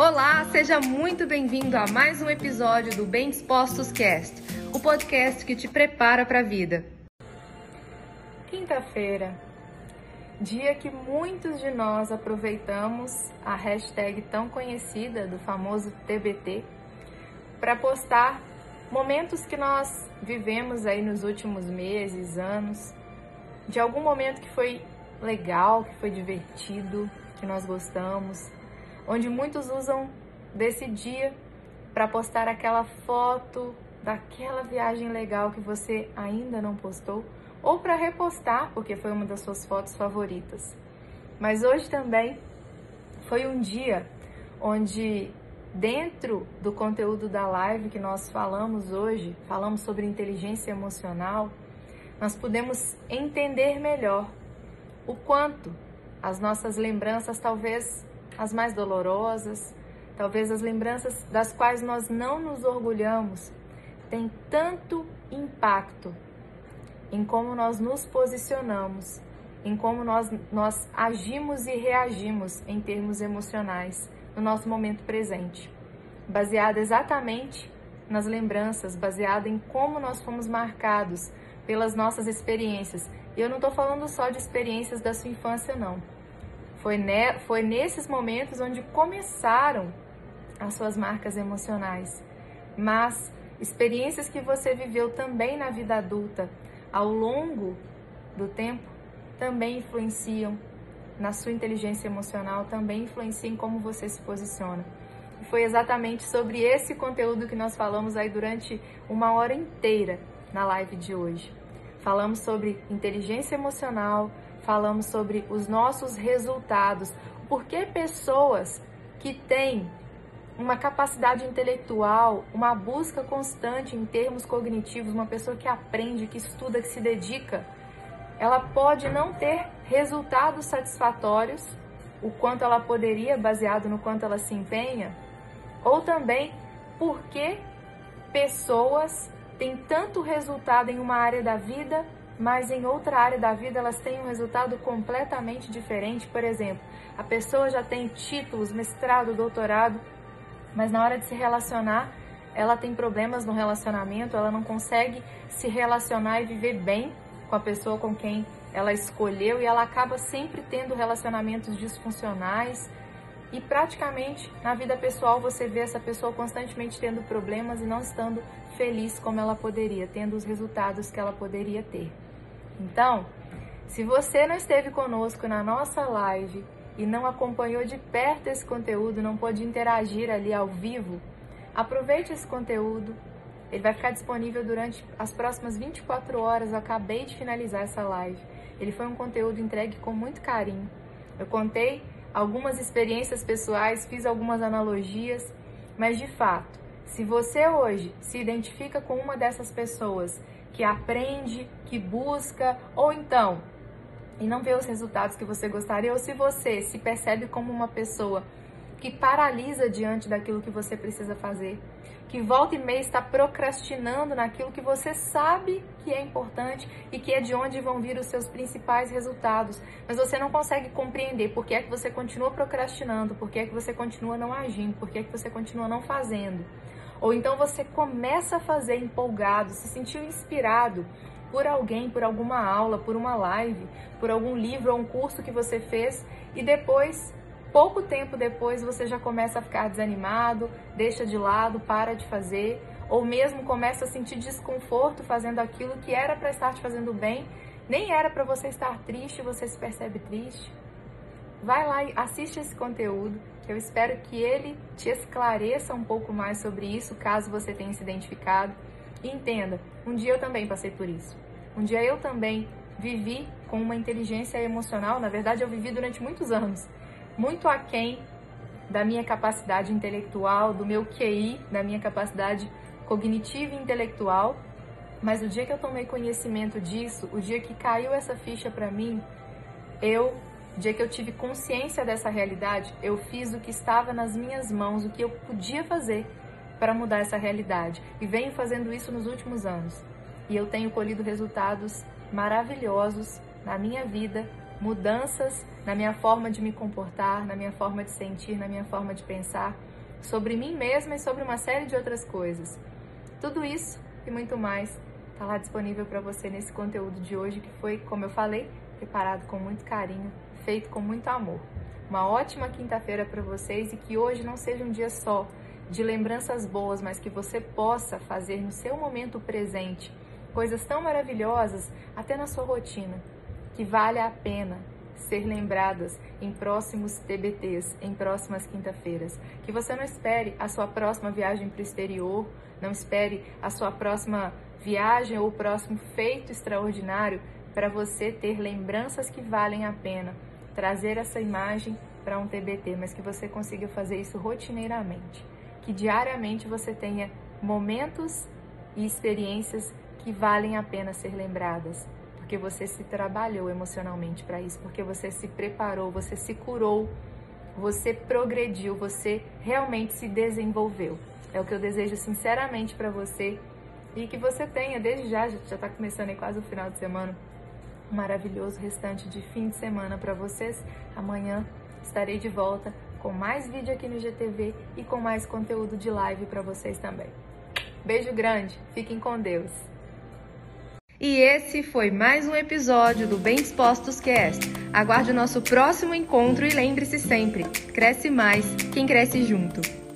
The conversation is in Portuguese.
Olá, seja muito bem-vindo a mais um episódio do Bem Dispostos Cast, o podcast que te prepara para a vida. Quinta-feira, dia que muitos de nós aproveitamos a hashtag tão conhecida do famoso TBT para postar momentos que nós vivemos aí nos últimos meses, anos, de algum momento que foi legal, que foi divertido, que nós gostamos, onde muitos usam desse dia para postar aquela foto daquela viagem legal que você ainda não postou ou para repostar, porque foi uma das suas fotos favoritas. Mas hoje também foi um dia onde dentro do conteúdo da live que nós falamos hoje, falamos sobre inteligência emocional, nós podemos entender melhor o quanto as nossas lembranças talvez as mais dolorosas, talvez as lembranças das quais nós não nos orgulhamos, têm tanto impacto em como nós nos posicionamos, em como nós, nós agimos e reagimos em termos emocionais no nosso momento presente, baseada exatamente nas lembranças, baseada em como nós fomos marcados pelas nossas experiências. E eu não estou falando só de experiências da sua infância, não. Foi, ne foi nesses momentos onde começaram as suas marcas emocionais. Mas experiências que você viveu também na vida adulta, ao longo do tempo, também influenciam na sua inteligência emocional, também influenciam como você se posiciona. E foi exatamente sobre esse conteúdo que nós falamos aí durante uma hora inteira na live de hoje. Falamos sobre inteligência emocional, falamos sobre os nossos resultados, porque pessoas que têm uma capacidade intelectual, uma busca constante em termos cognitivos, uma pessoa que aprende, que estuda, que se dedica, ela pode não ter resultados satisfatórios, o quanto ela poderia, baseado no quanto ela se empenha, ou também porque pessoas têm tanto resultado em uma área da vida mas em outra área da vida elas têm um resultado completamente diferente. Por exemplo, a pessoa já tem títulos, mestrado, doutorado, mas na hora de se relacionar, ela tem problemas no relacionamento, ela não consegue se relacionar e viver bem com a pessoa com quem ela escolheu e ela acaba sempre tendo relacionamentos disfuncionais. E praticamente na vida pessoal você vê essa pessoa constantemente tendo problemas e não estando feliz como ela poderia, tendo os resultados que ela poderia ter. Então, se você não esteve conosco na nossa live e não acompanhou de perto esse conteúdo, não pôde interagir ali ao vivo, aproveite esse conteúdo. Ele vai ficar disponível durante as próximas 24 horas. Eu acabei de finalizar essa live. Ele foi um conteúdo entregue com muito carinho. Eu contei algumas experiências pessoais, fiz algumas analogias, mas de fato, se você hoje se identifica com uma dessas pessoas que aprende, que busca, ou então e não vê os resultados que você gostaria, ou se você se percebe como uma pessoa que paralisa diante daquilo que você precisa fazer, que volta e meia está procrastinando naquilo que você sabe que é importante e que é de onde vão vir os seus principais resultados, mas você não consegue compreender por que é que você continua procrastinando, por que é que você continua não agindo, por que é que você continua não fazendo. Ou então você começa a fazer empolgado, se sentiu inspirado por alguém, por alguma aula, por uma live, por algum livro ou um curso que você fez e depois, pouco tempo depois, você já começa a ficar desanimado, deixa de lado, para de fazer, ou mesmo começa a sentir desconforto fazendo aquilo que era para estar te fazendo bem, nem era para você estar triste, você se percebe triste. Vai lá e assiste esse conteúdo. Eu espero que ele te esclareça um pouco mais sobre isso, caso você tenha se identificado. E entenda, um dia eu também passei por isso. Um dia eu também vivi com uma inteligência emocional, na verdade eu vivi durante muitos anos, muito aquém da minha capacidade intelectual, do meu QI, da minha capacidade cognitiva e intelectual. Mas o dia que eu tomei conhecimento disso, o dia que caiu essa ficha para mim, eu o dia que eu tive consciência dessa realidade, eu fiz o que estava nas minhas mãos, o que eu podia fazer para mudar essa realidade. E venho fazendo isso nos últimos anos. E eu tenho colhido resultados maravilhosos na minha vida, mudanças na minha forma de me comportar, na minha forma de sentir, na minha forma de pensar, sobre mim mesma e sobre uma série de outras coisas. Tudo isso e muito mais está lá disponível para você nesse conteúdo de hoje que foi, como eu falei, preparado com muito carinho, feito com muito amor. Uma ótima quinta-feira para vocês e que hoje não seja um dia só de lembranças boas, mas que você possa fazer no seu momento presente coisas tão maravilhosas até na sua rotina, que vale a pena ser lembradas em próximos TBTs, em próximas quinta-feiras. Que você não espere a sua próxima viagem para o exterior, não espere a sua próxima viagem ou o próximo feito extraordinário para você ter lembranças que valem a pena trazer essa imagem para um TBT, mas que você consiga fazer isso rotineiramente. Que diariamente você tenha momentos e experiências que valem a pena ser lembradas, porque você se trabalhou emocionalmente para isso, porque você se preparou, você se curou, você progrediu, você realmente se desenvolveu. É o que eu desejo sinceramente para você e que você tenha, desde já, já está começando aí quase o final de semana, um maravilhoso restante de fim de semana para vocês. Amanhã estarei de volta com mais vídeo aqui no GTV e com mais conteúdo de live para vocês também. Beijo grande, fiquem com Deus. E esse foi mais um episódio do Bem Dispostos Cast. Aguarde o nosso próximo encontro e lembre-se sempre: cresce mais quem cresce junto.